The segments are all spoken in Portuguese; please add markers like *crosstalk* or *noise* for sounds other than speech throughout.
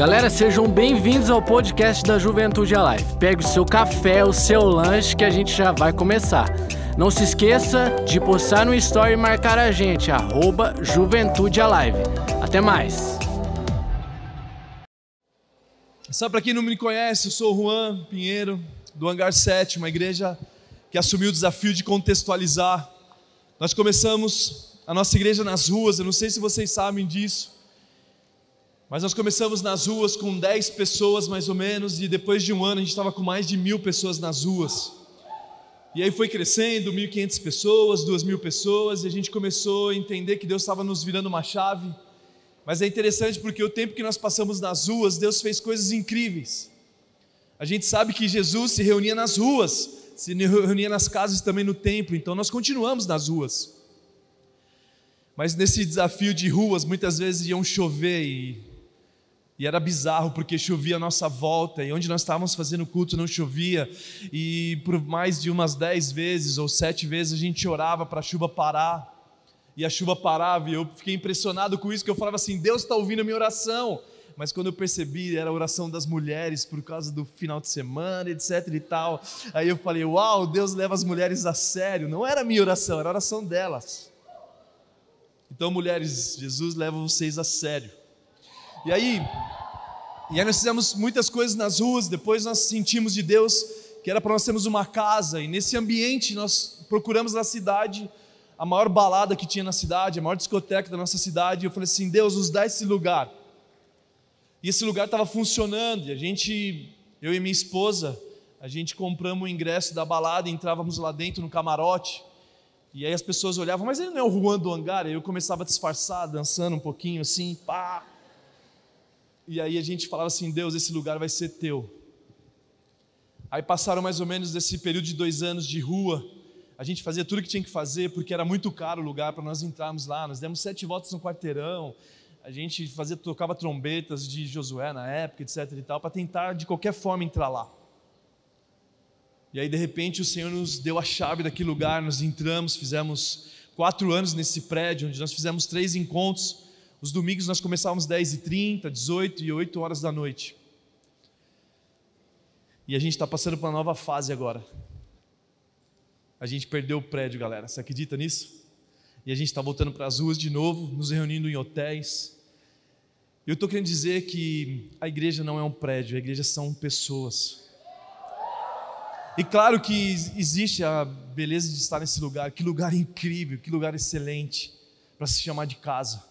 Galera, sejam bem-vindos ao podcast da Juventude Alive. Pegue o seu café, o seu lanche que a gente já vai começar. Não se esqueça de postar no story e marcar a gente, arroba Juventude Alive. Até mais! Só para quem não me conhece, eu sou o Juan Pinheiro, do Hangar 7, uma igreja que assumiu o desafio de contextualizar. Nós começamos a nossa igreja nas ruas, eu não sei se vocês sabem disso, mas nós começamos nas ruas com 10 pessoas mais ou menos, e depois de um ano a gente estava com mais de mil pessoas nas ruas. E aí foi crescendo, 1.500 pessoas, 2.000 pessoas, e a gente começou a entender que Deus estava nos virando uma chave. Mas é interessante porque o tempo que nós passamos nas ruas, Deus fez coisas incríveis. A gente sabe que Jesus se reunia nas ruas, se reunia nas casas também no templo, então nós continuamos nas ruas. Mas nesse desafio de ruas, muitas vezes iam chover e e era bizarro porque chovia à nossa volta, e onde nós estávamos fazendo culto não chovia, e por mais de umas dez vezes ou sete vezes a gente orava para a chuva parar, e a chuva parava, e eu fiquei impressionado com isso, que eu falava assim: Deus está ouvindo a minha oração. Mas quando eu percebi, era a oração das mulheres por causa do final de semana, etc e tal. Aí eu falei: Uau, Deus leva as mulheres a sério. Não era a minha oração, era a oração delas. Então, mulheres, Jesus leva vocês a sério. E aí, e aí nós fizemos muitas coisas nas ruas, depois nós sentimos de Deus que era para nós termos uma casa, e nesse ambiente nós procuramos na cidade a maior balada que tinha na cidade, a maior discoteca da nossa cidade, e eu falei assim: Deus, nos dá esse lugar. E esse lugar estava funcionando, e a gente, eu e minha esposa, a gente compramos o ingresso da balada e entrávamos lá dentro no camarote. E aí as pessoas olhavam, mas ele não é o Juan do Hangar? E eu começava a disfarçar, dançando um pouquinho assim, pá. E aí a gente falava assim: Deus, esse lugar vai ser teu. Aí passaram mais ou menos esse período de dois anos de rua. A gente fazia tudo que tinha que fazer, porque era muito caro o lugar para nós entrarmos lá. Nós demos sete voltas no quarteirão. A gente fazia, tocava trombetas de Josué na época, etc. e tal, para tentar de qualquer forma entrar lá. E aí, de repente, o Senhor nos deu a chave daquele lugar. Nós entramos, fizemos quatro anos nesse prédio, onde nós fizemos três encontros. Os domingos nós começávamos 10h30, 18 e 8 horas da noite. E a gente está passando por uma nova fase agora. A gente perdeu o prédio, galera. Você acredita nisso? E a gente está voltando para as ruas de novo, nos reunindo em hotéis. Eu estou querendo dizer que a igreja não é um prédio, a igreja são pessoas. E claro que existe a beleza de estar nesse lugar, que lugar incrível, que lugar excelente para se chamar de casa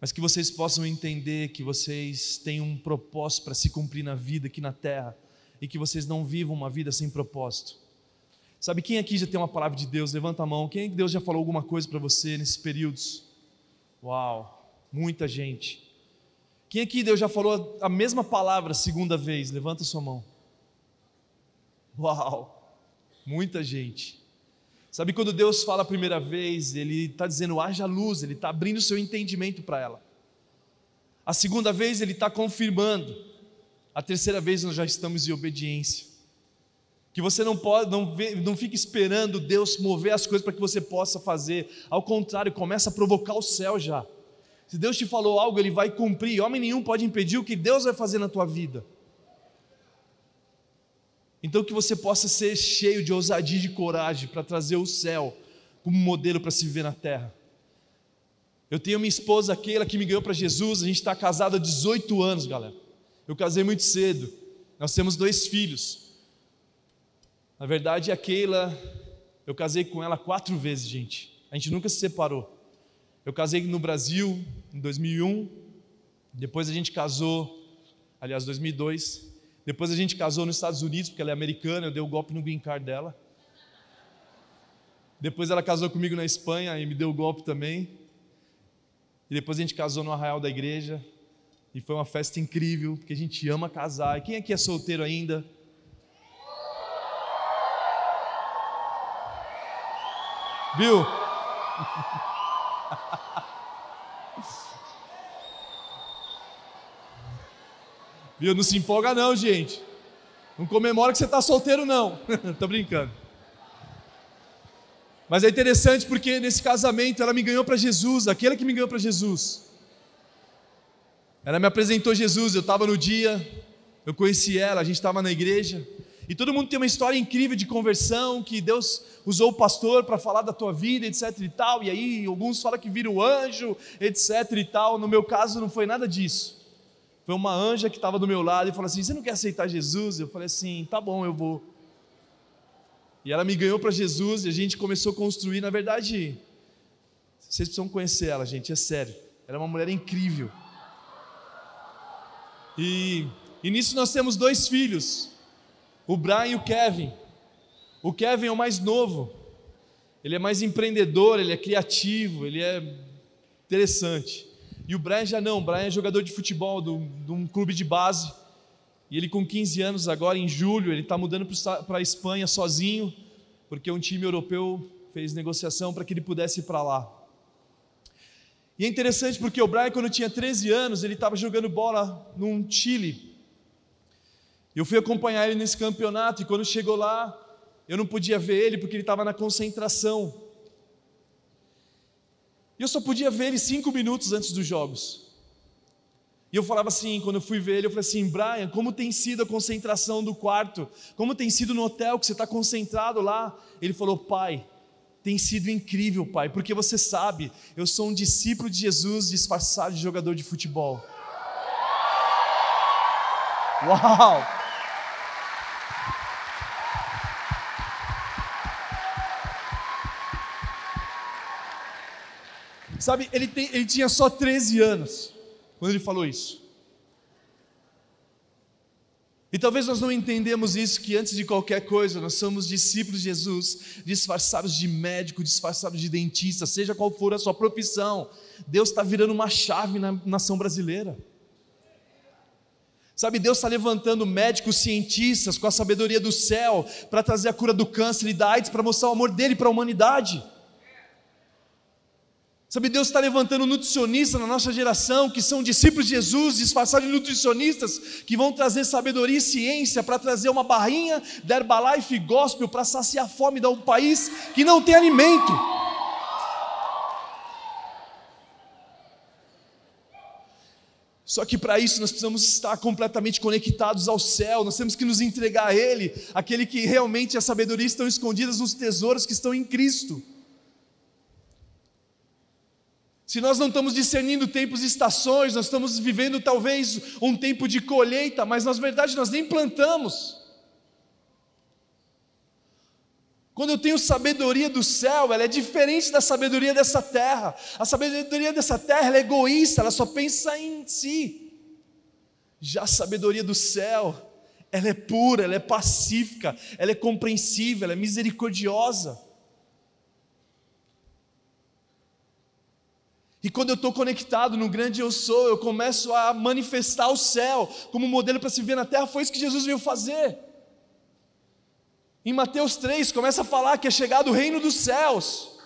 mas que vocês possam entender que vocês têm um propósito para se cumprir na vida aqui na terra e que vocês não vivam uma vida sem propósito. Sabe quem aqui já tem uma palavra de Deus? Levanta a mão. Quem Deus já falou alguma coisa para você nesses períodos? Uau, muita gente. Quem aqui Deus já falou a mesma palavra segunda vez? Levanta a sua mão. Uau, muita gente. Sabe quando Deus fala a primeira vez, Ele está dizendo haja luz, Ele está abrindo o seu entendimento para ela. A segunda vez Ele está confirmando. A terceira vez nós já estamos em obediência. Que você não pode, não, não fique esperando Deus mover as coisas para que você possa fazer. Ao contrário, começa a provocar o céu já. Se Deus te falou algo, Ele vai cumprir. Homem nenhum pode impedir o que Deus vai fazer na tua vida. Então que você possa ser cheio de ousadia e de coragem para trazer o céu como modelo para se viver na terra. Eu tenho minha esposa Keila que me ganhou para Jesus, a gente está casado há 18 anos, galera. Eu casei muito cedo, nós temos dois filhos. Na verdade, a Keila, eu casei com ela quatro vezes, gente. A gente nunca se separou. Eu casei no Brasil em 2001, depois a gente casou, aliás, 2002. Depois a gente casou nos Estados Unidos, porque ela é americana, eu dei o um golpe no green card dela. Depois ela casou comigo na Espanha e me deu o golpe também. E depois a gente casou no arraial da igreja. E foi uma festa incrível, porque a gente ama casar. E quem aqui é solteiro ainda? Viu? *laughs* Viu? Não se empolga não, gente. Não comemora que você está solteiro não. *laughs* Tô brincando. Mas é interessante porque nesse casamento ela me ganhou para Jesus, aquele que me ganhou para Jesus. Ela me apresentou Jesus, eu estava no dia, eu conheci ela, a gente estava na igreja. E todo mundo tem uma história incrível de conversão, que Deus usou o pastor para falar da tua vida, etc e tal. E aí alguns falam que vira o anjo, etc e tal. No meu caso não foi nada disso. Foi uma anja que estava do meu lado e falou assim: "Você não quer aceitar Jesus?" Eu falei assim: "Tá bom, eu vou". E ela me ganhou para Jesus e a gente começou a construir, na verdade, vocês precisam conhecer ela, gente, é sério. Ela é uma mulher incrível. E, e nisso nós temos dois filhos o Brian e o Kevin. O Kevin é o mais novo, ele é mais empreendedor, ele é criativo, ele é interessante. E o Brian já não, o Brian é jogador de futebol de um clube de base. E ele com 15 anos agora, em julho, ele está mudando para a Espanha sozinho, porque um time europeu fez negociação para que ele pudesse ir para lá. E é interessante porque o Brian, quando tinha 13 anos, ele estava jogando bola num Chile, eu fui acompanhar ele nesse campeonato e quando chegou lá, eu não podia ver ele porque ele estava na concentração. E eu só podia ver ele cinco minutos antes dos jogos. E eu falava assim, quando eu fui ver ele, eu falei assim, Brian, como tem sido a concentração do quarto? Como tem sido no hotel que você está concentrado lá? Ele falou, pai, tem sido incrível, pai, porque você sabe, eu sou um discípulo de Jesus disfarçado de jogador de futebol. Uau! Sabe, ele, tem, ele tinha só 13 anos quando ele falou isso. E talvez nós não entendemos isso, que antes de qualquer coisa, nós somos discípulos de Jesus, disfarçados de médico, disfarçados de dentista, seja qual for a sua profissão. Deus está virando uma chave na nação brasileira. Sabe, Deus está levantando médicos, cientistas, com a sabedoria do céu, para trazer a cura do câncer e da AIDS, para mostrar o amor dele para a humanidade. Sabe, Deus está levantando nutricionistas na nossa geração, que são discípulos de Jesus, disfarçados de nutricionistas, que vão trazer sabedoria e ciência para trazer uma barrinha da Herbalife Gospel para saciar a fome de um país que não tem alimento. Só que para isso nós precisamos estar completamente conectados ao céu, nós temos que nos entregar a Ele, aquele que realmente a sabedoria estão escondidas nos tesouros que estão em Cristo. Se nós não estamos discernindo tempos e estações, nós estamos vivendo talvez um tempo de colheita, mas na verdade nós nem plantamos. Quando eu tenho sabedoria do céu, ela é diferente da sabedoria dessa terra. A sabedoria dessa terra é egoísta, ela só pensa em si. Já a sabedoria do céu, ela é pura, ela é pacífica, ela é compreensível, ela é misericordiosa. E quando eu estou conectado no grande eu sou, eu começo a manifestar o céu como modelo para se ver na terra. Foi isso que Jesus veio fazer. Em Mateus 3, começa a falar que é chegado o reino dos céus.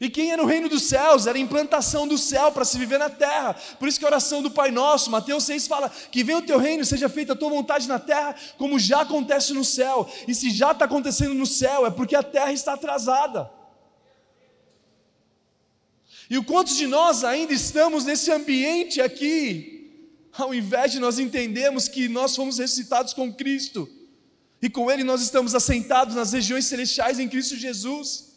E quem era o reino dos céus? Era a implantação do céu para se viver na terra. Por isso que a oração do Pai Nosso, Mateus 6 fala: que venha o teu reino, seja feita a tua vontade na terra, como já acontece no céu. E se já está acontecendo no céu, é porque a terra está atrasada. E o quantos de nós ainda estamos nesse ambiente aqui, ao invés de nós entendermos que nós fomos ressuscitados com Cristo, e com Ele nós estamos assentados nas regiões celestiais em Cristo Jesus.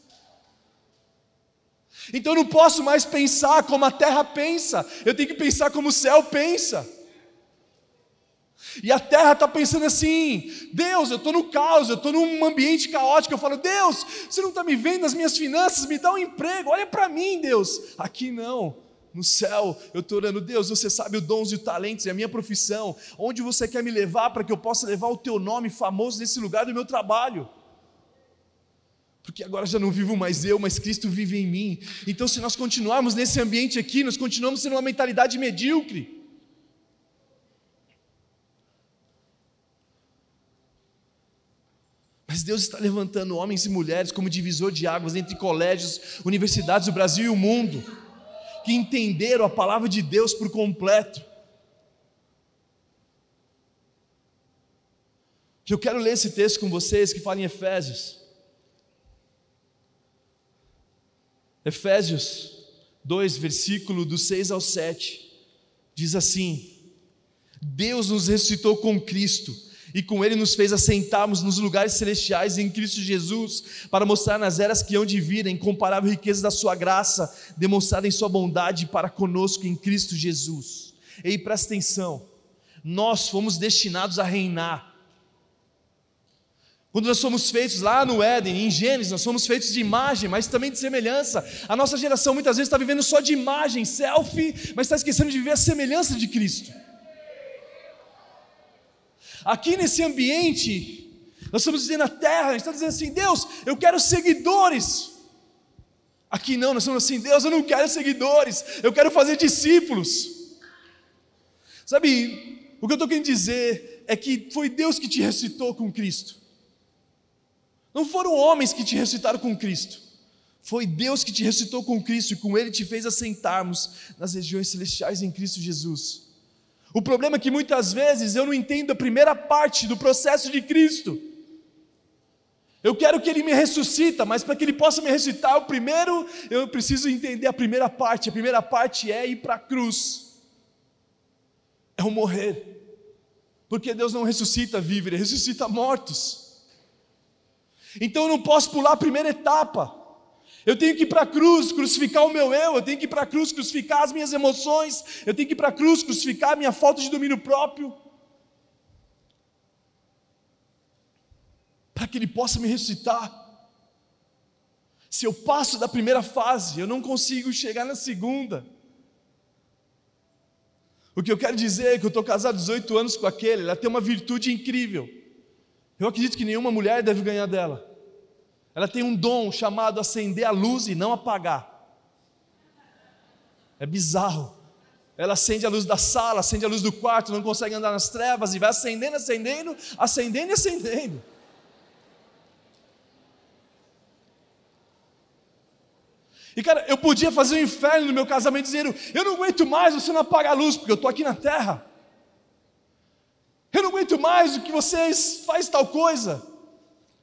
Então eu não posso mais pensar como a terra pensa, eu tenho que pensar como o céu pensa. E a terra está pensando assim: Deus, eu estou no caos, eu estou num ambiente caótico. Eu falo, Deus, você não está me vendo nas minhas finanças, me dá um emprego, olha para mim, Deus. Aqui não, no céu, eu estou orando, Deus, você sabe os dons e os talentos e a minha profissão, onde você quer me levar para que eu possa levar o teu nome famoso nesse lugar do meu trabalho. Porque agora já não vivo mais eu, mas Cristo vive em mim. Então, se nós continuarmos nesse ambiente aqui, nós continuamos sendo uma mentalidade medíocre. Mas Deus está levantando homens e mulheres como divisor de águas entre colégios, universidades do Brasil e o mundo, que entenderam a palavra de Deus por completo. Eu quero ler esse texto com vocês que fala em Efésios. Efésios 2, versículo do 6 ao 7. diz assim: Deus nos ressuscitou com Cristo e com Ele nos fez assentarmos nos lugares celestiais em Cristo Jesus, para mostrar nas eras que hão de vir a incomparável riqueza da Sua graça, demonstrada em Sua bondade para conosco em Cristo Jesus. E presta atenção, nós fomos destinados a reinar. Quando nós somos feitos lá no Éden, em Gênesis, nós somos feitos de imagem, mas também de semelhança. A nossa geração muitas vezes está vivendo só de imagem, selfie, mas está esquecendo de viver a semelhança de Cristo. Aqui nesse ambiente, nós estamos dizendo a terra, a gente está dizendo assim: Deus, eu quero seguidores. Aqui não, nós estamos assim: Deus, eu não quero seguidores, eu quero fazer discípulos. Sabe, o que eu estou querendo dizer é que foi Deus que te ressuscitou com Cristo. Não foram homens que te ressuscitaram com Cristo. Foi Deus que te ressuscitou com Cristo e com Ele te fez assentarmos nas regiões celestiais em Cristo Jesus. O problema é que muitas vezes eu não entendo a primeira parte do processo de Cristo. Eu quero que Ele me ressuscita, mas para que Ele possa me ressuscitar, o primeiro eu preciso entender a primeira parte. A primeira parte é ir para a cruz, é o morrer. Porque Deus não ressuscita vivos, Ele ressuscita mortos. Então eu não posso pular a primeira etapa. Eu tenho que ir para a cruz crucificar o meu eu, eu tenho que ir para a cruz crucificar as minhas emoções, eu tenho que ir para a cruz crucificar a minha falta de domínio próprio, para que Ele possa me ressuscitar. Se eu passo da primeira fase, eu não consigo chegar na segunda. O que eu quero dizer é que eu estou casado há 18 anos com aquele, ela tem uma virtude incrível. Eu acredito que nenhuma mulher deve ganhar dela. Ela tem um dom chamado acender a luz e não apagar. É bizarro. Ela acende a luz da sala, acende a luz do quarto, não consegue andar nas trevas e vai acendendo, acendendo, acendendo e acendendo. E cara, eu podia fazer um inferno no meu casamento dizendo: eu não aguento mais você não apaga a luz, porque eu estou aqui na terra. Eu não aguento mais o que vocês faz tal coisa.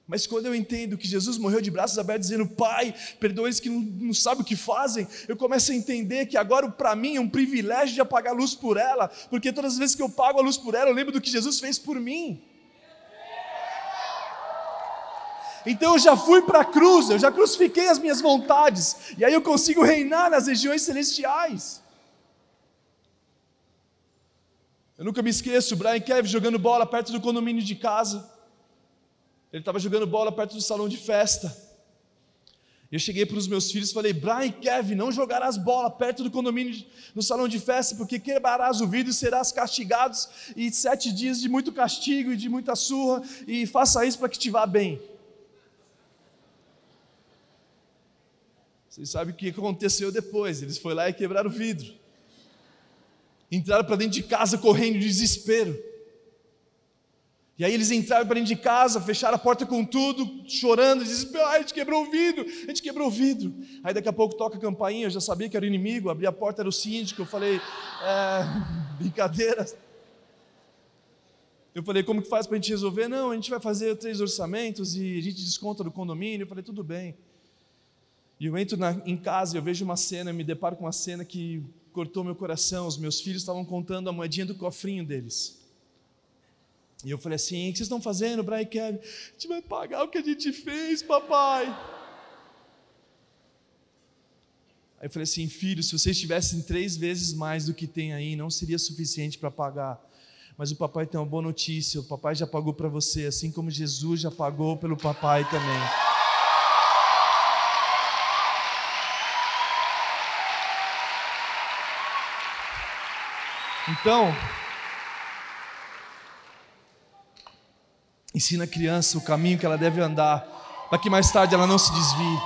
Mas quando eu entendo que Jesus morreu de braços abertos, dizendo, Pai, perdoa eles que não, não sabem o que fazem, eu começo a entender que agora para mim é um privilégio de apagar a luz por ela, porque todas as vezes que eu pago a luz por ela, eu lembro do que Jesus fez por mim. Então eu já fui para a cruz, eu já crucifiquei as minhas vontades, e aí eu consigo reinar nas regiões celestiais. Eu nunca me esqueço, Brian Kevin jogando bola perto do condomínio de casa. Ele estava jogando bola perto do salão de festa. Eu cheguei para os meus filhos e falei: Brian e Kevin, não jogarás bola perto do condomínio, no salão de festa, porque quebrarás o vidro e serás castigados, e sete dias de muito castigo e de muita surra, e faça isso para que te vá bem. Vocês sabem o que aconteceu depois? Eles foram lá e quebraram o vidro. Entraram para dentro de casa correndo de desespero. E aí eles entraram para dentro de casa, fecharam a porta com tudo, chorando, ah, a gente quebrou o vidro, a gente quebrou o vidro. Aí daqui a pouco toca a campainha, eu já sabia que era o inimigo, abri a porta, era o síndico, eu falei, é, *laughs* brincadeira. Eu falei, como que faz para a gente resolver? Não, a gente vai fazer três orçamentos e a gente desconta do condomínio. Eu falei, tudo bem. E eu entro na, em casa e eu vejo uma cena, me deparo com uma cena que cortou meu coração. Os meus filhos estavam contando a moedinha do cofrinho deles. E eu falei assim: o que vocês estão fazendo, Brian Kevin? A gente vai pagar o que a gente fez, papai. Aí eu falei assim: filho, se vocês tivessem três vezes mais do que tem aí, não seria suficiente para pagar. Mas o papai tem uma boa notícia: o papai já pagou para você, assim como Jesus já pagou pelo papai também. Então, Ensina a criança o caminho que ela deve andar, para que mais tarde ela não se desvie.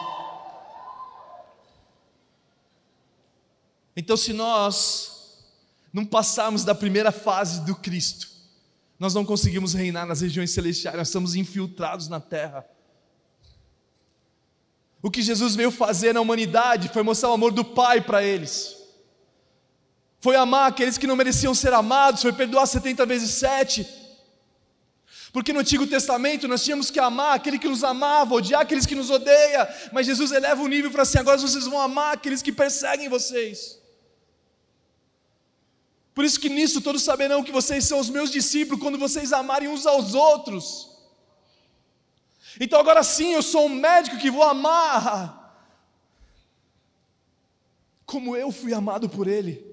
Então, se nós não passarmos da primeira fase do Cristo, nós não conseguimos reinar nas regiões celestiais, nós estamos infiltrados na terra. O que Jesus veio fazer na humanidade foi mostrar o amor do Pai para eles. Foi amar aqueles que não mereciam ser amados, foi perdoar 70 vezes 7 porque no Antigo Testamento nós tínhamos que amar aquele que nos amava, odiar aqueles que nos odeia, mas Jesus eleva o nível fala assim: agora vocês vão amar aqueles que perseguem vocês. Por isso que nisso todos saberão que vocês são os meus discípulos quando vocês amarem uns aos outros. Então agora sim, eu sou um médico que vou amar como eu fui amado por ele.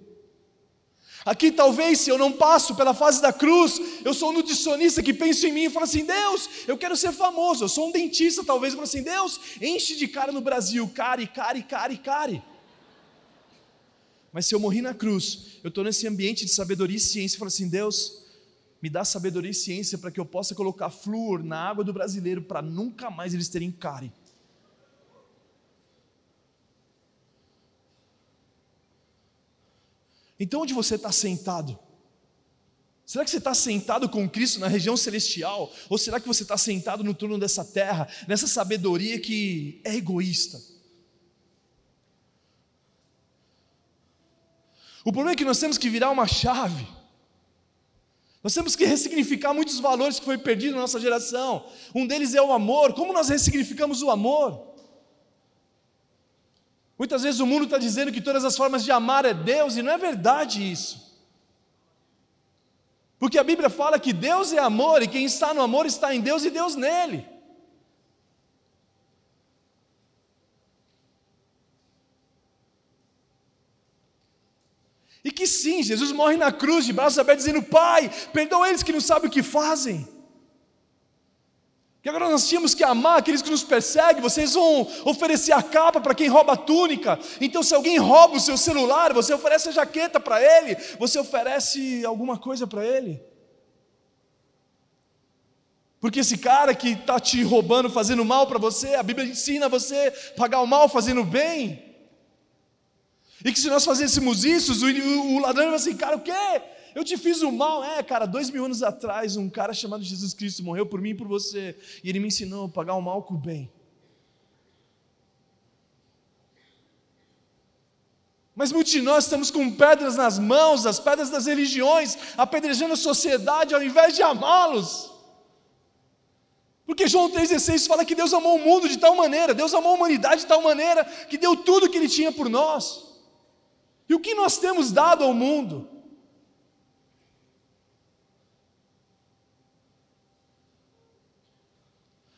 Aqui talvez se eu não passo pela fase da cruz, eu sou um nutricionista que penso em mim e falo assim: Deus, eu quero ser famoso. Eu sou um dentista, talvez, e falo assim: Deus, enche de cara no Brasil, care, care, care, care. Mas se eu morri na cruz, eu estou nesse ambiente de sabedoria e ciência e falo assim: Deus, me dá sabedoria e ciência para que eu possa colocar flúor na água do brasileiro para nunca mais eles terem cárie. Então, onde você está sentado? Será que você está sentado com Cristo na região celestial? Ou será que você está sentado no trono dessa terra, nessa sabedoria que é egoísta? O problema é que nós temos que virar uma chave. Nós temos que ressignificar muitos valores que foi perdido na nossa geração. Um deles é o amor. Como nós ressignificamos o amor? Muitas vezes o mundo está dizendo que todas as formas de amar é Deus, e não é verdade isso. Porque a Bíblia fala que Deus é amor, e quem está no amor está em Deus e Deus nele. E que sim, Jesus morre na cruz de braços abertos, dizendo: Pai, perdoa eles que não sabem o que fazem. Que agora nós tínhamos que amar aqueles que nos perseguem, vocês vão oferecer a capa para quem rouba a túnica. Então, se alguém rouba o seu celular, você oferece a jaqueta para ele, você oferece alguma coisa para ele. Porque esse cara que está te roubando, fazendo mal para você, a Bíblia ensina você pagar o mal fazendo bem. E que se nós fazêssemos isso, o, o ladrão vai assim, cara, o quê? Eu te fiz o mal. É, cara, dois mil anos atrás, um cara chamado Jesus Cristo morreu por mim e por você. E ele me ensinou a pagar o mal com o bem. Mas muitos de nós estamos com pedras nas mãos, as pedras das religiões, apedrejando a sociedade ao invés de amá-los. Porque João 3,16 fala que Deus amou o mundo de tal maneira, Deus amou a humanidade de tal maneira, que deu tudo o que Ele tinha por nós. E o que nós temos dado ao mundo?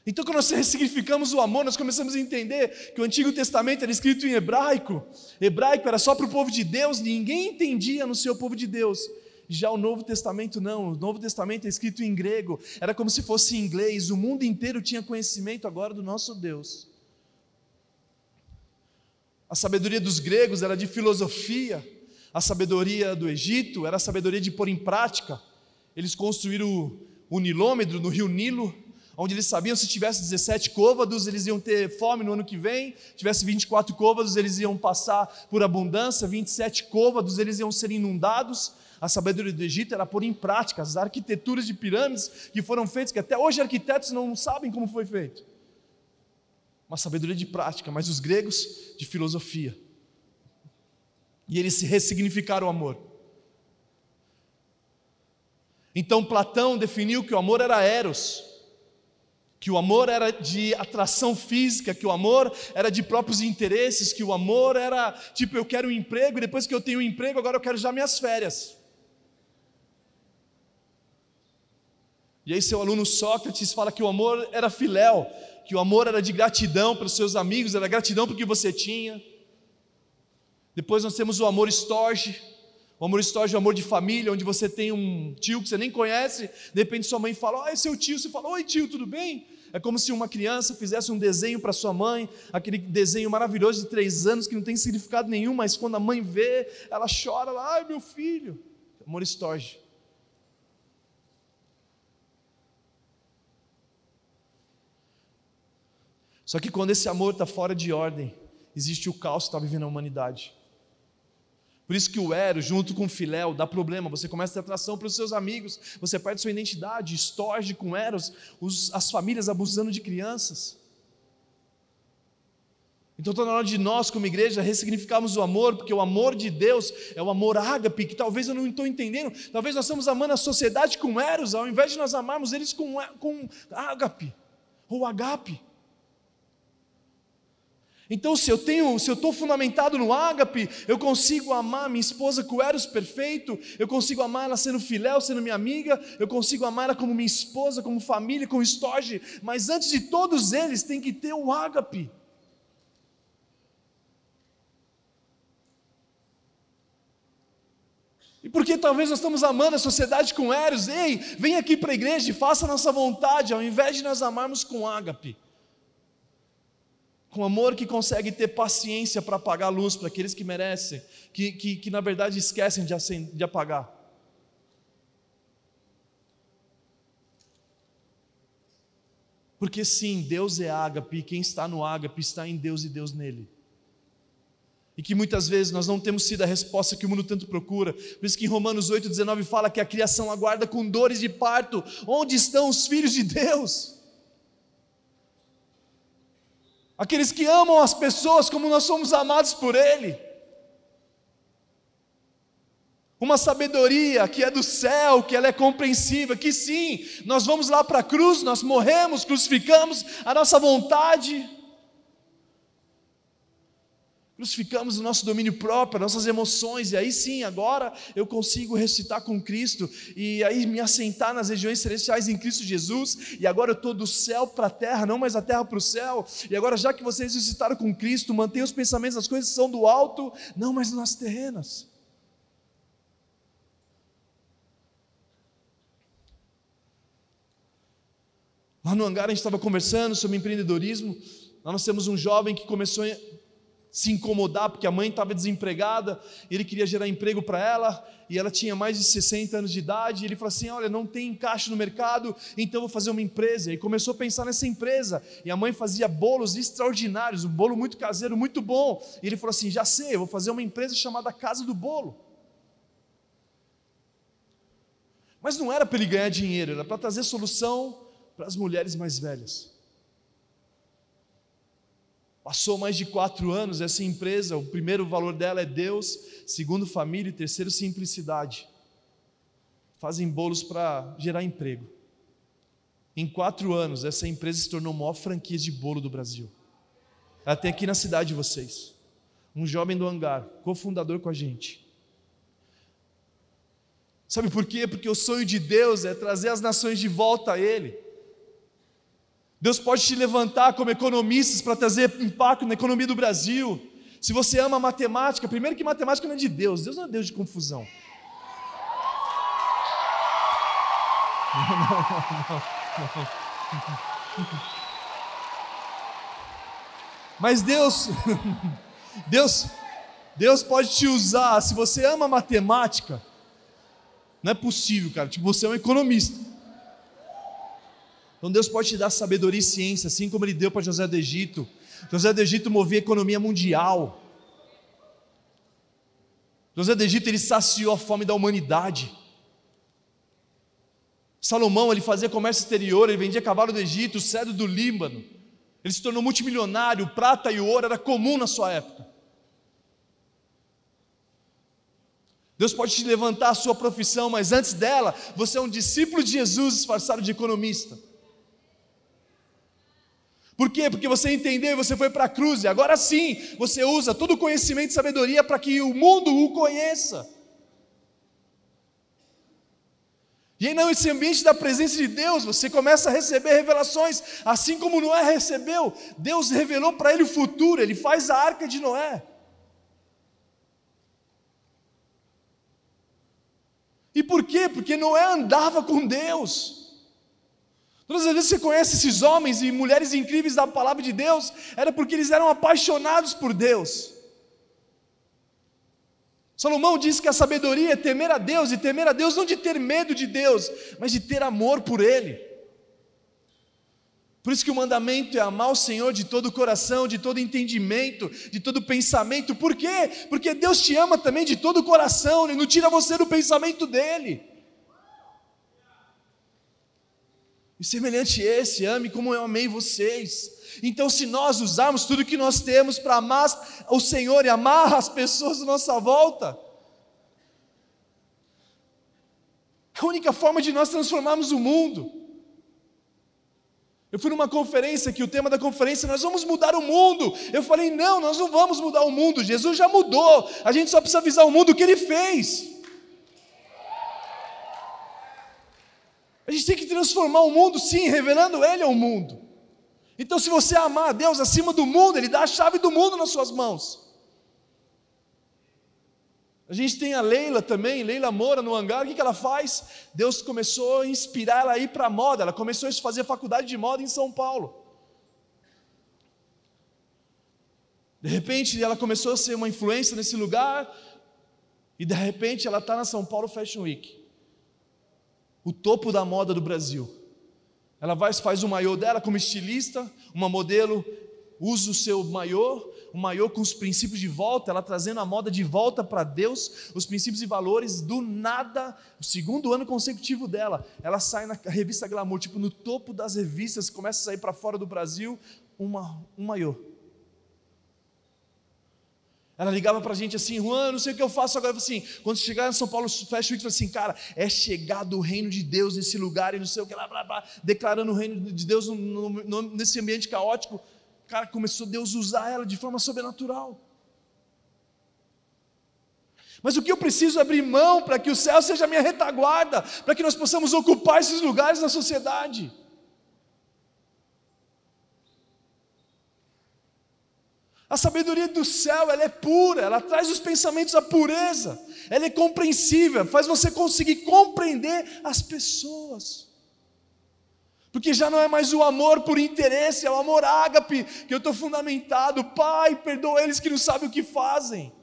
Então, quando nós ressignificamos o amor, nós começamos a entender que o Antigo Testamento era escrito em hebraico. Hebraico era só para o povo de Deus, ninguém entendia no seu povo de Deus. Já o Novo Testamento não, o Novo Testamento é escrito em grego, era como se fosse em inglês, o mundo inteiro tinha conhecimento agora do nosso Deus. A sabedoria dos gregos era de filosofia, a sabedoria do Egito era a sabedoria de pôr em prática. Eles construíram o Nilômetro no rio Nilo, onde eles sabiam se tivesse 17 côvados, eles iam ter fome no ano que vem, tivesse 24 côvados, eles iam passar por abundância, 27 côvados, eles iam ser inundados. A sabedoria do Egito era pôr em prática as arquiteturas de pirâmides que foram feitas, que até hoje arquitetos não sabem como foi feito uma sabedoria de prática, mas os gregos de filosofia. E eles se ressignificaram o amor. Então Platão definiu que o amor era eros, que o amor era de atração física, que o amor era de próprios interesses, que o amor era tipo eu quero um emprego e depois que eu tenho um emprego agora eu quero já minhas férias. E aí seu aluno Sócrates fala que o amor era filéu, que o amor era de gratidão para os seus amigos, era gratidão porque você tinha. Depois nós temos o amor estorge, o amor estorge é o amor de família, onde você tem um tio que você nem conhece, de repente sua mãe fala, oi, seu tio, você fala, oi tio, tudo bem? É como se uma criança fizesse um desenho para sua mãe, aquele desenho maravilhoso de três anos que não tem significado nenhum, mas quando a mãe vê, ela chora, ela, ai meu filho. Amor estorge. Só que quando esse amor está fora de ordem, existe o caos que está vivendo a humanidade. Por isso que o Ero, junto com o Filéu, dá problema. Você começa a ter atração para os seus amigos, você perde sua identidade, estorge com Eros, os, as famílias abusando de crianças. Então está na hora de nós, como igreja, ressignificarmos o amor, porque o amor de Deus é o amor ágape, que talvez eu não estou entendendo. Talvez nós estamos amando a sociedade com Eros, ao invés de nós amarmos eles com, com ágape, ou agape. Então, se eu tenho, se eu estou fundamentado no ágape, eu consigo amar minha esposa com eros perfeito, eu consigo amar ela sendo filéu, sendo minha amiga, eu consigo amar ela como minha esposa, como família, como estorge, mas antes de todos eles tem que ter o ágape. E porque talvez nós estamos amando a sociedade com eros, ei, vem aqui para a igreja e faça a nossa vontade, ao invés de nós amarmos com ágape com amor que consegue ter paciência para apagar a luz para aqueles que merecem, que, que, que na verdade esquecem de, de apagar. Porque sim, Deus é ágape, e quem está no ágape está em Deus e Deus nele. E que muitas vezes nós não temos sido a resposta que o mundo tanto procura. Por isso que em Romanos 8,19 fala que a criação aguarda com dores de parto. Onde estão os filhos de Deus? Aqueles que amam as pessoas como nós somos amados por Ele. Uma sabedoria que é do céu, que ela é compreensível, que sim, nós vamos lá para a cruz, nós morremos, crucificamos a nossa vontade Crucificamos o nosso domínio próprio, nossas emoções, e aí sim, agora eu consigo ressuscitar com Cristo, e aí me assentar nas regiões celestiais em Cristo Jesus, e agora eu estou do céu para a terra, não mais da terra para o céu, e agora já que vocês ressuscitaram com Cristo, mantenha os pensamentos nas coisas que são do alto, não mais nas terrenas. Lá no hangar a gente estava conversando sobre empreendedorismo, lá nós temos um jovem que começou se incomodar porque a mãe estava desempregada, ele queria gerar emprego para ela, e ela tinha mais de 60 anos de idade, e ele falou assim: Olha, não tem encaixe no mercado, então vou fazer uma empresa. E começou a pensar nessa empresa, e a mãe fazia bolos extraordinários, um bolo muito caseiro, muito bom. E ele falou assim: Já sei, vou fazer uma empresa chamada Casa do Bolo. Mas não era para ele ganhar dinheiro, era para trazer solução para as mulheres mais velhas. Passou mais de quatro anos essa empresa, o primeiro valor dela é Deus, segundo família e terceiro simplicidade. Fazem bolos para gerar emprego. Em quatro anos, essa empresa se tornou a maior franquia de bolo do Brasil. Ela tem aqui na cidade de vocês. Um jovem do hangar, cofundador com a gente. Sabe por quê? Porque o sonho de Deus é trazer as nações de volta a Ele. Deus pode te levantar como economistas para trazer impacto na economia do Brasil. Se você ama matemática, primeiro que matemática não é de Deus, Deus não é Deus de confusão. Não, não, não, Mas Deus, *laughs* Deus, Deus pode te usar. Se você ama matemática, não é possível, cara. Tipo, você é um economista. Então Deus pode te dar sabedoria e ciência, assim como Ele deu para José do Egito. José do Egito movia a economia mundial. José do Egito ele saciou a fome da humanidade. Salomão ele fazia comércio exterior, ele vendia cavalo do Egito, cedro do Líbano. Ele se tornou multimilionário, prata e ouro era comum na sua época. Deus pode te levantar a sua profissão, mas antes dela, você é um discípulo de Jesus disfarçado de economista. Por quê? Porque você entendeu e você foi para a cruz, e agora sim você usa todo o conhecimento e sabedoria para que o mundo o conheça. E aí, nesse ambiente da presença de Deus, você começa a receber revelações, assim como Noé recebeu. Deus revelou para ele o futuro, ele faz a arca de Noé. E por quê? Porque Noé andava com Deus. Todas as vezes você conhece esses homens e mulheres incríveis da palavra de Deus, era porque eles eram apaixonados por Deus. Salomão diz que a sabedoria é temer a Deus, e temer a Deus não de ter medo de Deus, mas de ter amor por Ele. Por isso que o mandamento é amar o Senhor de todo o coração, de todo entendimento, de todo pensamento. Por quê? Porque Deus te ama também de todo o coração, Ele não tira você do pensamento dEle. E semelhante a esse, ame como eu amei vocês. Então, se nós usarmos tudo que nós temos para amar o Senhor e amar as pessoas à nossa volta, a única forma de nós transformarmos o mundo. Eu fui numa conferência que o tema da conferência nós vamos mudar o mundo. Eu falei, não, nós não vamos mudar o mundo. Jesus já mudou. A gente só precisa avisar o mundo o que ele fez. A gente tem que transformar o mundo, sim, revelando ele ao mundo. Então, se você amar a Deus acima do mundo, Ele dá a chave do mundo nas suas mãos. A gente tem a Leila também, Leila Moura no hangar, o que, que ela faz? Deus começou a inspirar ela a ir para a moda, ela começou a fazer faculdade de moda em São Paulo. De repente ela começou a ser uma influência nesse lugar, e de repente ela está na São Paulo Fashion Week, o topo da moda do Brasil. Ela vai, faz o maiô dela como estilista, uma modelo usa o seu maiô, o maiô com os princípios de volta, ela trazendo a moda de volta para Deus, os princípios e valores do nada, o segundo ano consecutivo dela. Ela sai na revista Glamour, tipo no topo das revistas, começa a sair para fora do Brasil, uma, um maiô. Ela ligava para a gente assim, Juan, não sei o que eu faço agora. Eu assim, quando chegar em São Paulo Fashion Week, assim, cara, é chegado o reino de Deus nesse lugar e não sei o que lá, blá, blá, declarando o reino de Deus no, no, nesse ambiente caótico. Cara, começou Deus usar ela de forma sobrenatural. Mas o que eu preciso é abrir mão para que o céu seja minha retaguarda, para que nós possamos ocupar esses lugares na sociedade. A sabedoria do céu, ela é pura, ela traz os pensamentos à pureza, ela é compreensível, faz você conseguir compreender as pessoas. Porque já não é mais o amor por interesse, é o amor ágape, que eu estou fundamentado. Pai, perdoa eles que não sabem o que fazem.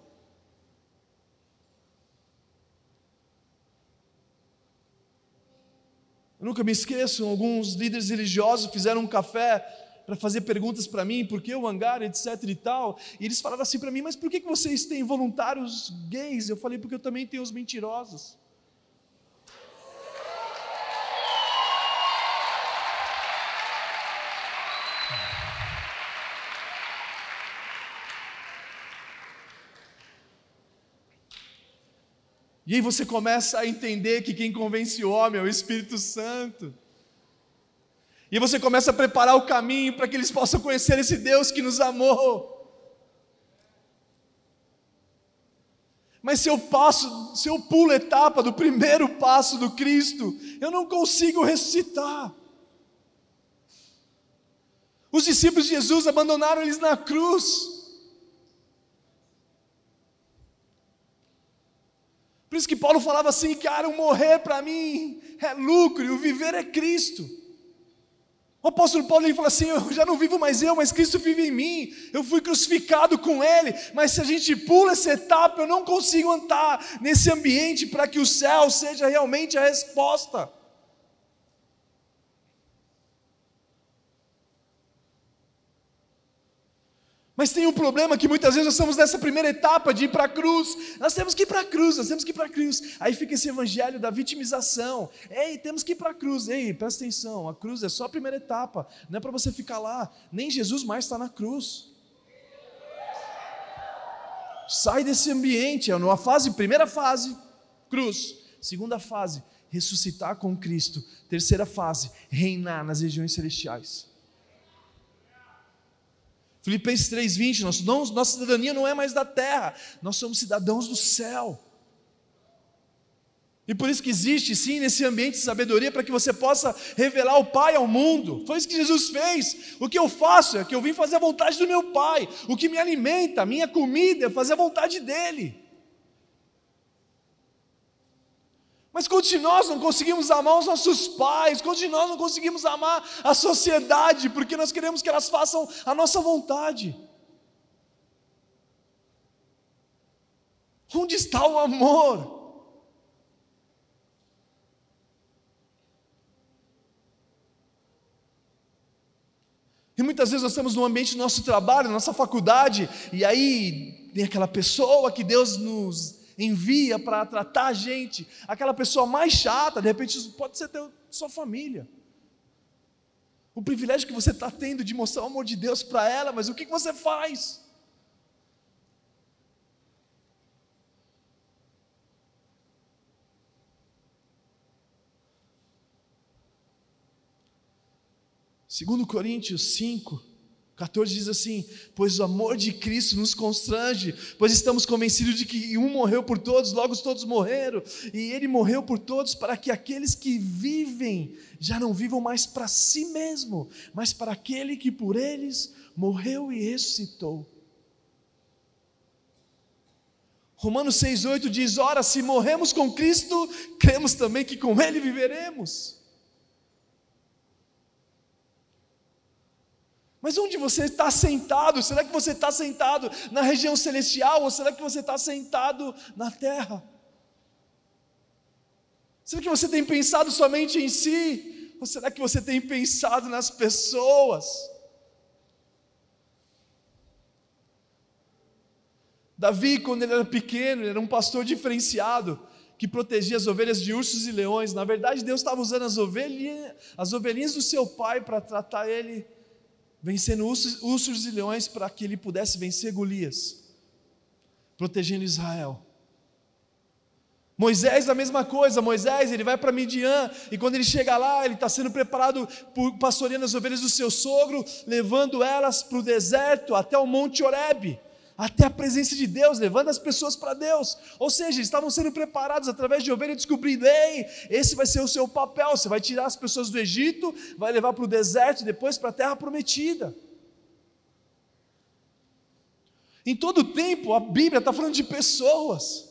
Eu nunca me esqueço, alguns líderes religiosos fizeram um café para fazer perguntas para mim, por que o hangar, etc e tal. E eles falaram assim para mim, mas por que vocês têm voluntários gays? Eu falei, porque eu também tenho os mentirosos. E aí você começa a entender que quem convence o homem é o Espírito Santo. E você começa a preparar o caminho para que eles possam conhecer esse Deus que nos amou. Mas se eu passo, se eu pulo a etapa do primeiro passo do Cristo, eu não consigo ressuscitar. Os discípulos de Jesus abandonaram eles na cruz. Por isso que Paulo falava assim: cara, o morrer para mim é lucro e o viver é Cristo. O apóstolo Paulo ele fala assim: Eu já não vivo mais eu, mas Cristo vive em mim. Eu fui crucificado com Ele. Mas se a gente pula essa etapa, eu não consigo andar nesse ambiente para que o céu seja realmente a resposta. Mas tem um problema que muitas vezes nós estamos nessa primeira etapa de ir para a cruz. Nós temos que ir para a cruz, nós temos que ir para a cruz. Aí fica esse evangelho da vitimização. Ei, temos que ir para a cruz. Ei, presta atenção, a cruz é só a primeira etapa. Não é para você ficar lá. Nem Jesus mais está na cruz. Sai desse ambiente. É uma fase, primeira fase, cruz. Segunda fase, ressuscitar com Cristo. Terceira fase, reinar nas regiões celestiais. Filipenses 3,20, nosso, nossa cidadania não é mais da terra, nós somos cidadãos do céu. E por isso que existe sim nesse ambiente de sabedoria para que você possa revelar o Pai ao mundo. Foi isso que Jesus fez. O que eu faço é que eu vim fazer a vontade do meu Pai. O que me alimenta, a minha comida é fazer a vontade dele. Mas quantos de nós não conseguimos amar os nossos pais? Quantos de nós não conseguimos amar a sociedade? Porque nós queremos que elas façam a nossa vontade. Onde está o amor? E muitas vezes nós estamos no ambiente do nosso trabalho, na nossa faculdade, e aí tem aquela pessoa que Deus nos envia para tratar a gente, aquela pessoa mais chata, de repente pode ser teu, sua família. O privilégio que você está tendo de mostrar o amor de Deus para ela, mas o que, que você faz? Segundo Coríntios 5, 14 diz assim: Pois o amor de Cristo nos constrange, pois estamos convencidos de que um morreu por todos, logo todos morreram, e ele morreu por todos para que aqueles que vivem já não vivam mais para si mesmo, mas para aquele que por eles morreu e ressuscitou. Romanos 6,8 diz: Ora, se morremos com Cristo, cremos também que com Ele viveremos. Mas onde você está sentado? Será que você está sentado na região celestial ou será que você está sentado na terra? Será que você tem pensado somente em si? Ou será que você tem pensado nas pessoas? Davi, quando ele era pequeno, ele era um pastor diferenciado que protegia as ovelhas de ursos e leões. Na verdade, Deus estava usando as ovelhinhas, as ovelhinhas do seu pai para tratar ele vencendo ursos, e leões para que ele pudesse vencer Golias, protegendo Israel. Moisés, a mesma coisa, Moisés, ele vai para Midian, e quando ele chega lá, ele está sendo preparado por pastoreando as ovelhas do seu sogro, levando elas para o deserto, até o Monte Oreb até a presença de Deus, levando as pessoas para Deus. Ou seja, eles estavam sendo preparados através de ovelha, descobrindo: ei, esse vai ser o seu papel. Você vai tirar as pessoas do Egito, vai levar para o deserto e depois para a terra prometida. Em todo tempo, a Bíblia está falando de pessoas.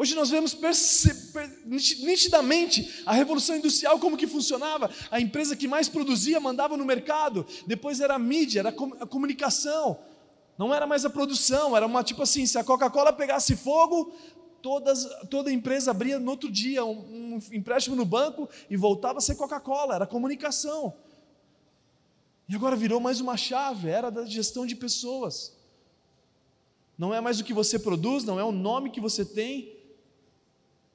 Hoje nós vemos nitidamente a revolução industrial como que funcionava. A empresa que mais produzia mandava no mercado, depois era a mídia, era a comunicação. Não era mais a produção, era uma tipo assim, se a Coca-Cola pegasse fogo, todas, toda a empresa abria no outro dia um, um empréstimo no banco e voltava a ser Coca-Cola, era comunicação. E agora virou mais uma chave, era da gestão de pessoas. Não é mais o que você produz, não é o nome que você tem,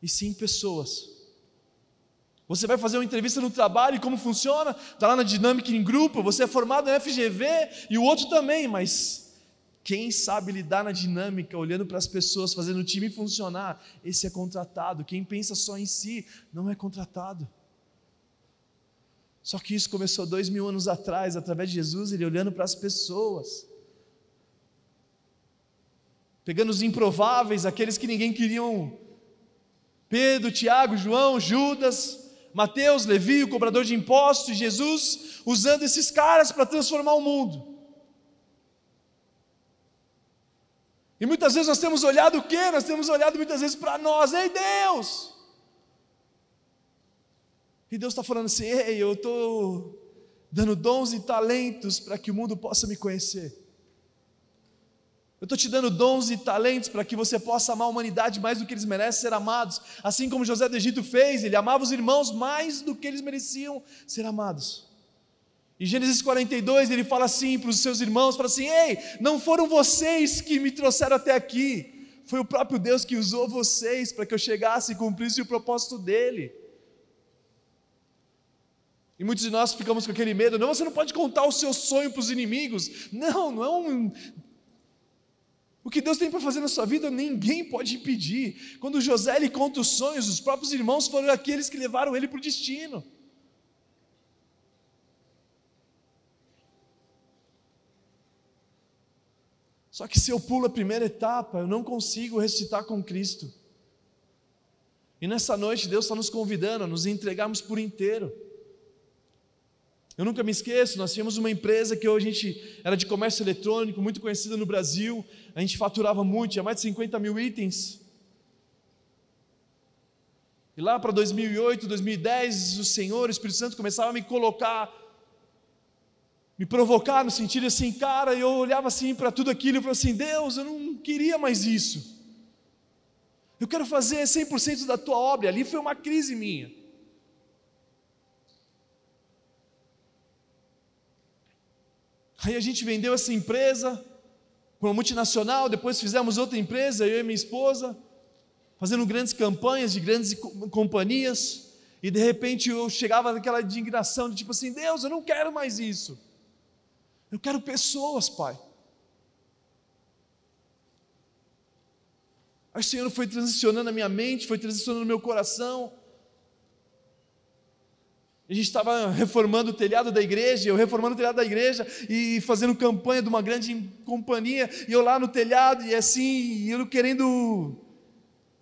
e sim pessoas. Você vai fazer uma entrevista no trabalho e como funciona? Está lá na dinâmica em grupo, você é formado na FGV e o outro também, mas quem sabe lidar na dinâmica, olhando para as pessoas, fazendo o time funcionar, esse é contratado. Quem pensa só em si, não é contratado. Só que isso começou dois mil anos atrás, através de Jesus, ele olhando para as pessoas. Pegando os improváveis, aqueles que ninguém queriam Pedro, Tiago, João, Judas, Mateus, Levi, o cobrador de impostos, Jesus usando esses caras para transformar o mundo. E muitas vezes nós temos olhado o quê? Nós temos olhado muitas vezes para nós, ei Deus! E Deus está falando assim: ei, eu estou dando dons e talentos para que o mundo possa me conhecer. Eu estou te dando dons e talentos para que você possa amar a humanidade mais do que eles merecem ser amados. Assim como José do Egito fez, ele amava os irmãos mais do que eles mereciam ser amados. Em Gênesis 42, ele fala assim para os seus irmãos: fala assim, Ei, não foram vocês que me trouxeram até aqui, foi o próprio Deus que usou vocês para que eu chegasse e cumprisse o propósito dele. E muitos de nós ficamos com aquele medo, não, você não pode contar o seu sonho para os inimigos. Não, não é um o que Deus tem para fazer na sua vida, ninguém pode impedir. Quando José lhe conta os sonhos, os próprios irmãos foram aqueles que levaram ele para o destino. Só que se eu pulo a primeira etapa, eu não consigo ressuscitar com Cristo. E nessa noite, Deus está nos convidando a nos entregarmos por inteiro. Eu nunca me esqueço, nós tínhamos uma empresa que hoje a gente era de comércio eletrônico, muito conhecida no Brasil, a gente faturava muito, tinha mais de 50 mil itens. E lá para 2008, 2010, o Senhor, o Espírito Santo começava a me colocar, me provocar no sentido assim, cara, eu olhava assim para tudo aquilo e falava assim: Deus, eu não queria mais isso. Eu quero fazer 100% da tua obra. Ali foi uma crise minha. Aí a gente vendeu essa empresa para uma multinacional, depois fizemos outra empresa, eu e minha esposa, fazendo grandes campanhas de grandes companhias, e de repente eu chegava naquela indignação de tipo assim: Deus, eu não quero mais isso. Eu quero pessoas, Pai. Aí o Senhor foi transicionando a minha mente, foi transicionando o meu coração. A gente estava reformando o telhado da igreja, eu reformando o telhado da igreja e fazendo campanha de uma grande companhia, e eu lá no telhado, e assim, eu querendo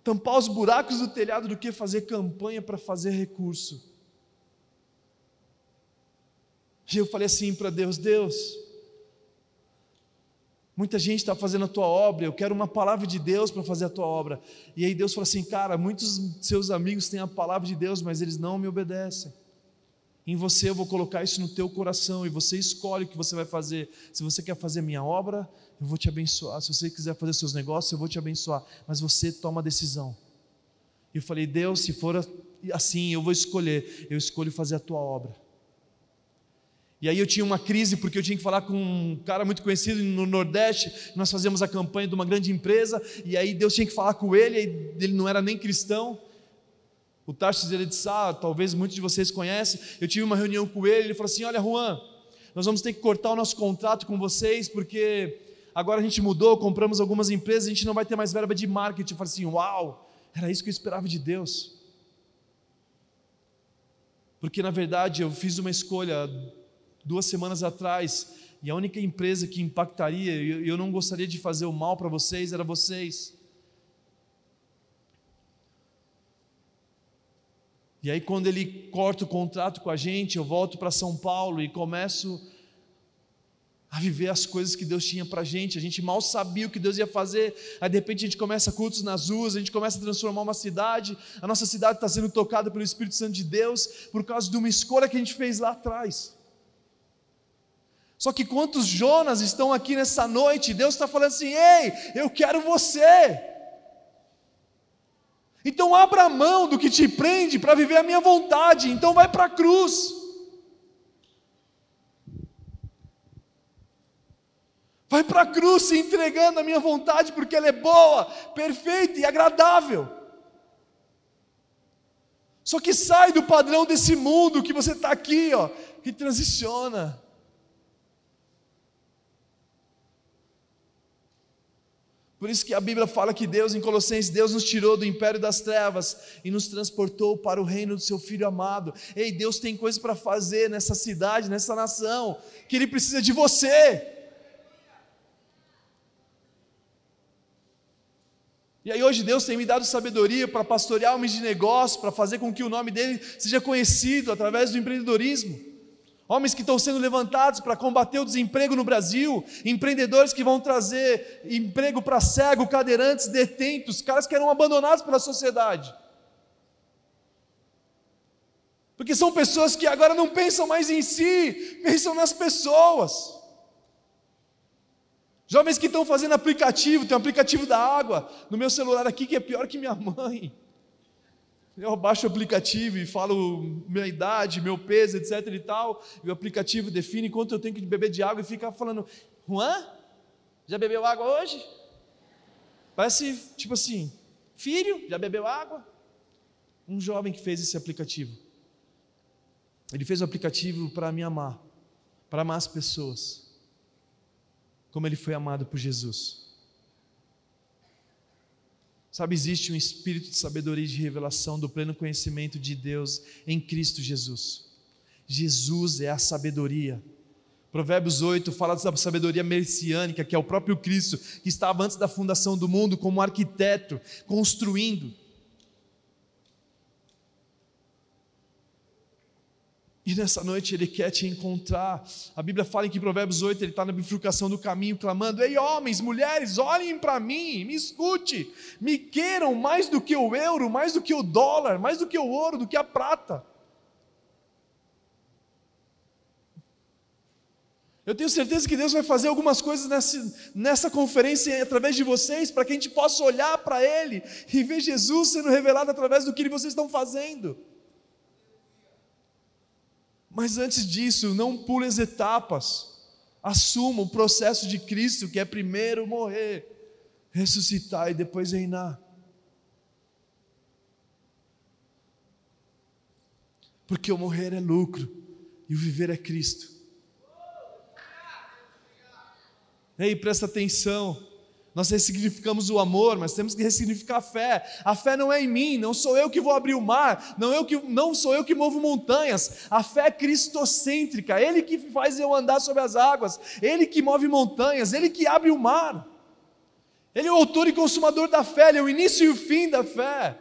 tampar os buracos do telhado do que fazer campanha para fazer recurso. E eu falei assim para Deus: Deus, muita gente está fazendo a tua obra, eu quero uma palavra de Deus para fazer a tua obra. E aí Deus falou assim: Cara, muitos seus amigos têm a palavra de Deus, mas eles não me obedecem. Em você eu vou colocar isso no teu coração e você escolhe o que você vai fazer. Se você quer fazer minha obra, eu vou te abençoar. Se você quiser fazer seus negócios, eu vou te abençoar. Mas você toma a decisão. E eu falei, Deus, se for assim, eu vou escolher. Eu escolho fazer a tua obra. E aí eu tinha uma crise porque eu tinha que falar com um cara muito conhecido no Nordeste. Nós fazíamos a campanha de uma grande empresa e aí Deus tinha que falar com ele. ele não era nem cristão. O ele disse, ah, talvez muitos de vocês conhecem. Eu tive uma reunião com ele, ele falou assim: Olha, Juan, nós vamos ter que cortar o nosso contrato com vocês, porque agora a gente mudou, compramos algumas empresas, a gente não vai ter mais verba de marketing. Eu falei assim: Uau, era isso que eu esperava de Deus. Porque na verdade eu fiz uma escolha duas semanas atrás, e a única empresa que impactaria, e eu não gostaria de fazer o mal para vocês, era vocês. E aí, quando ele corta o contrato com a gente, eu volto para São Paulo e começo a viver as coisas que Deus tinha para a gente. A gente mal sabia o que Deus ia fazer. Aí, de repente, a gente começa cultos nas ruas, a gente começa a transformar uma cidade. A nossa cidade está sendo tocada pelo Espírito Santo de Deus por causa de uma escolha que a gente fez lá atrás. Só que quantos Jonas estão aqui nessa noite? Deus está falando assim: ei, eu quero você. Então abra mão do que te prende para viver a minha vontade. Então vai para a cruz. Vai para a cruz se entregando a minha vontade, porque ela é boa, perfeita e agradável. Só que sai do padrão desse mundo que você está aqui, ó, e transiciona. Por isso que a Bíblia fala que Deus, em Colossenses, Deus nos tirou do império das trevas e nos transportou para o reino do seu Filho amado. Ei, Deus tem coisas para fazer nessa cidade, nessa nação, que Ele precisa de você. E aí hoje Deus tem me dado sabedoria para pastorear homens de negócio, para fazer com que o nome dele seja conhecido através do empreendedorismo homens que estão sendo levantados para combater o desemprego no Brasil, empreendedores que vão trazer emprego para cego, cadeirantes, detentos, caras que eram abandonados pela sociedade. Porque são pessoas que agora não pensam mais em si, pensam nas pessoas. Jovens que estão fazendo aplicativo, tem um aplicativo da água no meu celular aqui que é pior que minha mãe. Eu baixo o aplicativo e falo minha idade, meu peso, etc e tal, e o aplicativo define quanto eu tenho que beber de água e fica falando: Juan, já bebeu água hoje? Parece tipo assim: Filho, já bebeu água? Um jovem que fez esse aplicativo. Ele fez o aplicativo para me amar, para amar as pessoas, como ele foi amado por Jesus. Sabe, existe um espírito de sabedoria e de revelação do pleno conhecimento de Deus em Cristo Jesus. Jesus é a sabedoria. Provérbios 8 fala da sabedoria messiânica, que é o próprio Cristo, que estava antes da fundação do mundo como arquiteto, construindo. E nessa noite ele quer te encontrar. A Bíblia fala em que Provérbios 8 ele está na bifurcação do caminho, clamando: Ei, homens, mulheres, olhem para mim, me escute, me queiram mais do que o euro, mais do que o dólar, mais do que o ouro, do que a prata. Eu tenho certeza que Deus vai fazer algumas coisas nessa, nessa conferência através de vocês, para que a gente possa olhar para Ele e ver Jesus sendo revelado através do que vocês estão fazendo. Mas antes disso, não pule as etapas. Assuma o processo de Cristo, que é primeiro morrer, ressuscitar e depois reinar. Porque o morrer é lucro e o viver é Cristo. Ei, presta atenção. Nós ressignificamos o amor, mas temos que ressignificar a fé. A fé não é em mim, não sou eu que vou abrir o mar, não, eu que, não sou eu que movo montanhas. A fé é cristocêntrica, Ele que faz eu andar sobre as águas, Ele que move montanhas, Ele que abre o mar. Ele é o autor e consumador da fé, Ele é o início e o fim da fé.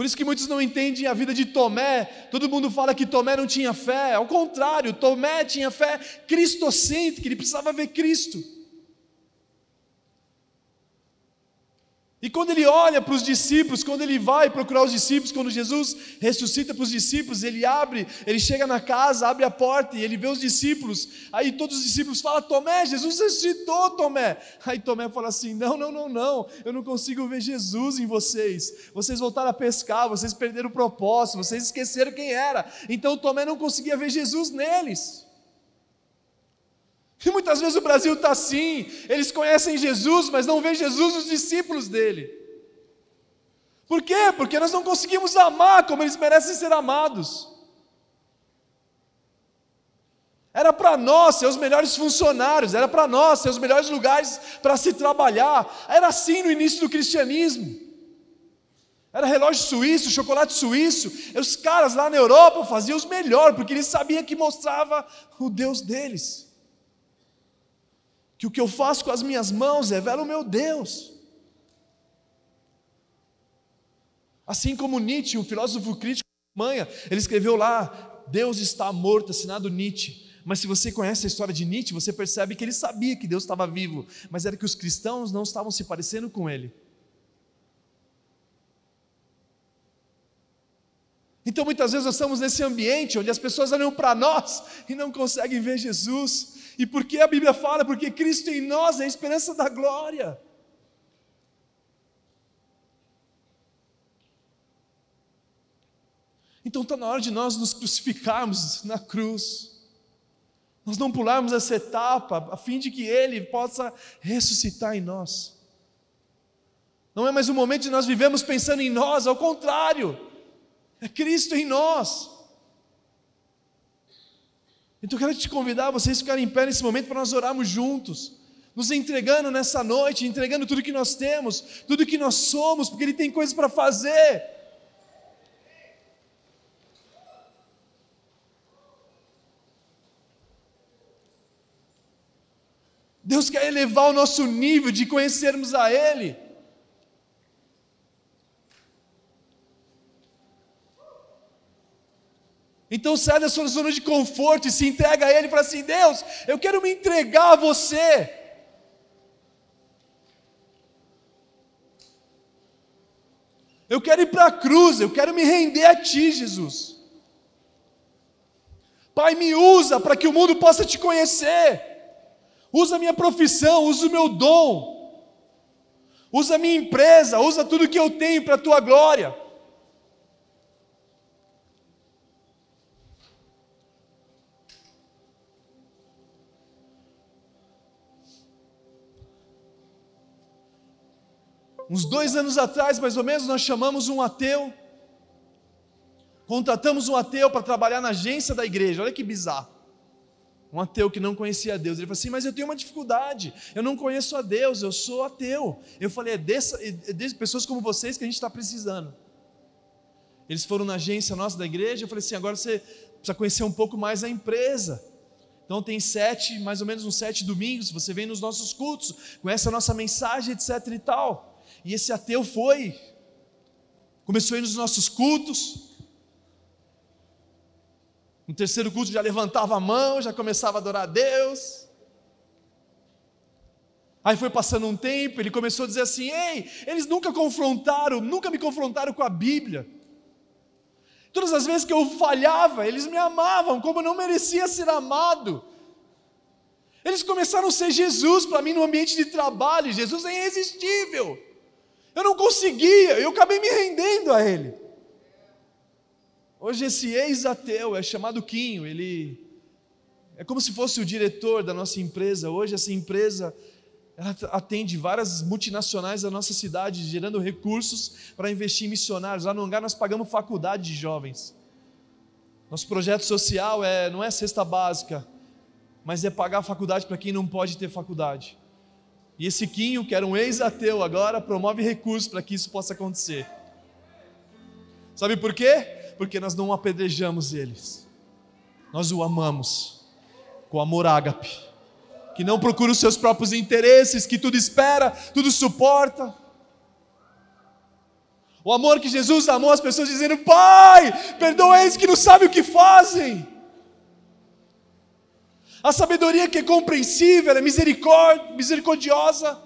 Por isso que muitos não entendem a vida de Tomé. Todo mundo fala que Tomé não tinha fé. Ao contrário, Tomé tinha fé cristocêntrica, ele precisava ver Cristo. E quando ele olha para os discípulos, quando ele vai procurar os discípulos, quando Jesus ressuscita para os discípulos, ele abre, ele chega na casa, abre a porta e ele vê os discípulos. Aí todos os discípulos falam: Tomé, Jesus ressuscitou, Tomé. Aí Tomé fala assim: Não, não, não, não, eu não consigo ver Jesus em vocês. Vocês voltaram a pescar, vocês perderam o propósito, vocês esqueceram quem era. Então Tomé não conseguia ver Jesus neles. E muitas vezes o Brasil está assim, eles conhecem Jesus, mas não vê Jesus nos discípulos dele. Por quê? Porque nós não conseguimos amar como eles merecem ser amados. Era para nós ser os melhores funcionários, era para nós ser os melhores lugares para se trabalhar. Era assim no início do cristianismo. Era relógio suíço, chocolate suíço. Os caras lá na Europa faziam os melhores, porque eles sabiam que mostrava o Deus deles que o que eu faço com as minhas mãos revela o meu Deus. Assim como Nietzsche, um filósofo crítico da Alemanha, ele escreveu lá: Deus está morto, assinado Nietzsche. Mas se você conhece a história de Nietzsche, você percebe que ele sabia que Deus estava vivo, mas era que os cristãos não estavam se parecendo com ele. Então muitas vezes nós estamos nesse ambiente onde as pessoas olham para nós e não conseguem ver Jesus. E por que a Bíblia fala? Porque Cristo em nós é a esperança da glória. Então está na hora de nós nos crucificarmos na cruz, nós não pularmos essa etapa, a fim de que Ele possa ressuscitar em nós. Não é mais um momento de nós vivemos pensando em nós, ao contrário, é Cristo em nós. Então eu quero te convidar a vocês ficarem em pé nesse momento para nós orarmos juntos, nos entregando nessa noite, entregando tudo que nós temos, tudo que nós somos, porque Ele tem coisas para fazer. Deus quer elevar o nosso nível de conhecermos a Ele. Então sai da sua zona de conforto e se entrega a Ele e fala assim: Deus, eu quero me entregar a você. Eu quero ir para a cruz, eu quero me render a Ti, Jesus. Pai, me usa para que o mundo possa te conhecer. Usa a minha profissão, usa o meu dom. Usa a minha empresa, usa tudo que eu tenho para a tua glória. Uns dois anos atrás, mais ou menos, nós chamamos um ateu, contratamos um ateu para trabalhar na agência da igreja. Olha que bizarro. Um ateu que não conhecia Deus. Ele falou assim: Mas eu tenho uma dificuldade, eu não conheço a Deus, eu sou ateu. Eu falei: É dessas é de pessoas como vocês que a gente está precisando. Eles foram na agência nossa da igreja. Eu falei assim: Agora você precisa conhecer um pouco mais a empresa. Então tem sete, mais ou menos uns sete domingos, você vem nos nossos cultos, conhece a nossa mensagem, etc e tal. E esse ateu foi, começou a ir nos nossos cultos. No terceiro culto já levantava a mão, já começava a adorar a Deus. Aí foi passando um tempo, ele começou a dizer assim: Ei, eles nunca confrontaram, nunca me confrontaram com a Bíblia. Todas as vezes que eu falhava, eles me amavam como eu não merecia ser amado. Eles começaram a ser Jesus para mim no ambiente de trabalho. Jesus é irresistível. Eu não conseguia, eu acabei me rendendo a ele. Hoje esse ex-ateu é chamado Quinho, ele é como se fosse o diretor da nossa empresa. Hoje essa empresa ela atende várias multinacionais da nossa cidade, gerando recursos para investir em missionários. Lá no lugar nós pagamos faculdade de jovens. Nosso projeto social é, não é cesta básica, mas é pagar a faculdade para quem não pode ter faculdade. E esse Quinho, que era um ex-ateu agora, promove recursos para que isso possa acontecer. Sabe por quê? Porque nós não apedrejamos eles. Nós o amamos com amor ágape, que não procura os seus próprios interesses, que tudo espera, tudo suporta. O amor que Jesus amou as pessoas dizendo: Pai, perdoa eles que não sabem o que fazem. A sabedoria que é compreensível, é misericordiosa.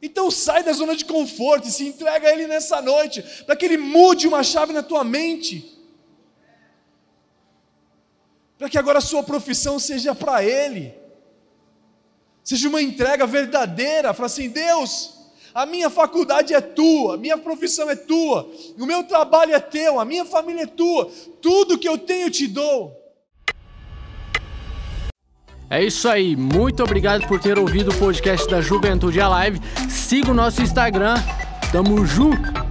Então sai da zona de conforto e se entrega a Ele nessa noite, para que Ele mude uma chave na tua mente. Para que agora a sua profissão seja para Ele. Seja uma entrega verdadeira. Fala assim: Deus, a minha faculdade é tua, a minha profissão é tua, o meu trabalho é teu, a minha família é tua, tudo que eu tenho eu te dou. É isso aí, muito obrigado por ter ouvido o podcast da Juventude Alive. Siga o nosso Instagram, tamo junto!